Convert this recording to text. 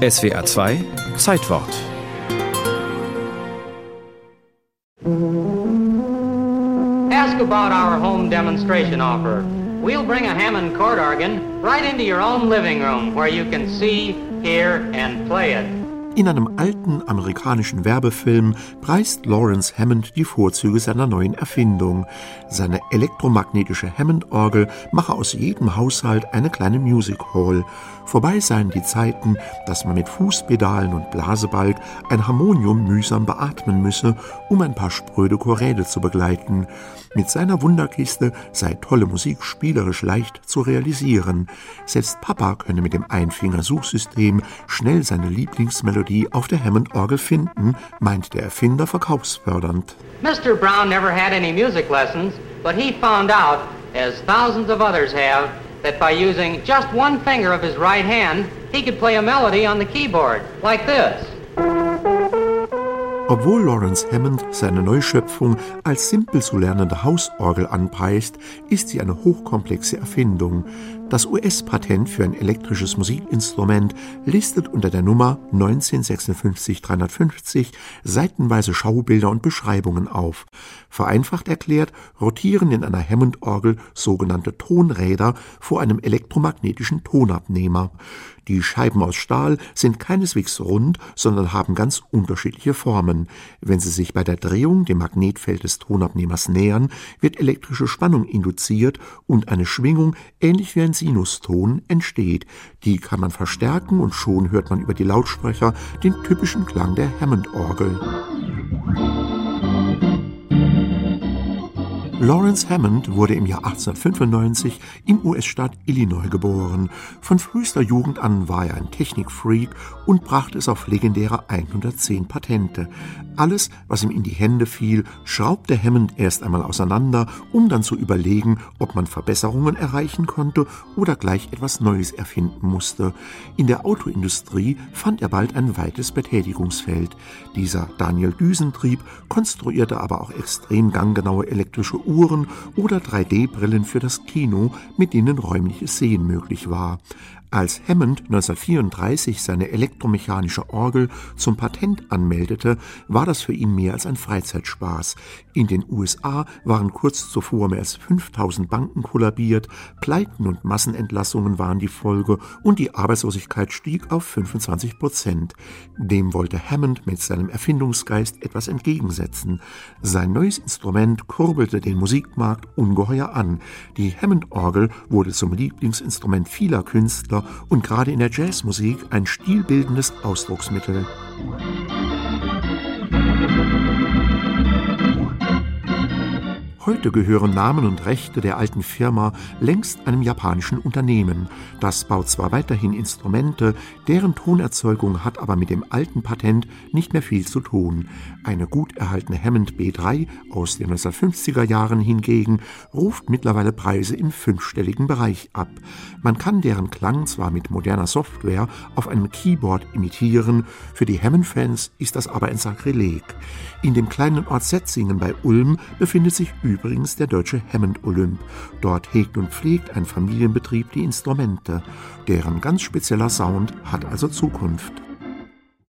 SWR 2 Zeitwort Ask about our home demonstration offer. We'll bring a Hammond chord organ right into your own living room where you can see, hear, and play it. In einem alten amerikanischen Werbefilm preist Lawrence Hammond die Vorzüge seiner neuen Erfindung. Seine elektromagnetische Hammond-Orgel mache aus jedem Haushalt eine kleine Music Hall. Vorbei seien die Zeiten, dass man mit Fußpedalen und Blasebalg ein Harmonium mühsam beatmen müsse, um ein paar spröde Choräle zu begleiten. Mit seiner Wunderkiste sei tolle Musik spielerisch leicht zu realisieren. Selbst Papa könne mit dem Einfinger-Suchsystem schnell seine Lieblingsmelodie auf der Hammond-Orgel finden, meint der Erfinder verkaufsfördernd. Mr. Brown never had any music lessons, but he found out, as thousands of others have, that by using just one finger of his right hand, he could play a melody on the keyboard, like this. Obwohl Lawrence Hammond seine Neuschöpfung als simpel zu lernende Hausorgel anpreist, ist sie eine hochkomplexe Erfindung. Das US-Patent für ein elektrisches Musikinstrument listet unter der Nummer 1956350 seitenweise Schaubilder und Beschreibungen auf. Vereinfacht erklärt rotieren in einer Hammond-Orgel sogenannte Tonräder vor einem elektromagnetischen Tonabnehmer. Die Scheiben aus Stahl sind keineswegs rund, sondern haben ganz unterschiedliche Formen. Wenn sie sich bei der Drehung dem Magnetfeld des Tonabnehmers nähern, wird elektrische Spannung induziert und eine Schwingung, ähnlich wie ein Sinuston, entsteht. Die kann man verstärken und schon hört man über die Lautsprecher den typischen Klang der Hammond-Orgel. Lawrence Hammond wurde im Jahr 1895 im US-Staat Illinois geboren. Von frühester Jugend an war er ein Technikfreak und brachte es auf legendäre 110 Patente. Alles, was ihm in die Hände fiel, schraubte Hammond erst einmal auseinander, um dann zu überlegen, ob man Verbesserungen erreichen konnte oder gleich etwas Neues erfinden musste. In der Autoindustrie fand er bald ein weites Betätigungsfeld. Dieser Daniel Düsentrieb konstruierte aber auch extrem ganggenaue elektrische Uhren oder 3D-Brillen für das Kino, mit denen räumliches Sehen möglich war. Als Hammond 1934 seine elektromechanische Orgel zum Patent anmeldete, war das für ihn mehr als ein Freizeitspaß. In den USA waren kurz zuvor mehr als 5000 Banken kollabiert, Pleiten und Massenentlassungen waren die Folge und die Arbeitslosigkeit stieg auf 25 Prozent. Dem wollte Hammond mit seinem Erfindungsgeist etwas entgegensetzen. Sein neues Instrument kurbelte den Musikmarkt ungeheuer an. Die Hammond-Orgel wurde zum Lieblingsinstrument vieler Künstler und gerade in der Jazzmusik ein stilbildendes Ausdrucksmittel. Heute gehören Namen und Rechte der alten Firma längst einem japanischen Unternehmen. Das baut zwar weiterhin Instrumente, deren Tonerzeugung hat aber mit dem alten Patent nicht mehr viel zu tun. Eine gut erhaltene Hammond B3 aus den 1950er Jahren hingegen ruft mittlerweile Preise im fünfstelligen Bereich ab. Man kann deren Klang zwar mit moderner Software auf einem Keyboard imitieren, für die Hammond-Fans ist das aber ein Sakrileg. In dem kleinen Ort Setzingen bei Ulm befindet sich übrigens der deutsche Hammond Olymp. Dort hegt und pflegt ein Familienbetrieb die Instrumente. Deren ganz spezieller Sound hat also Zukunft.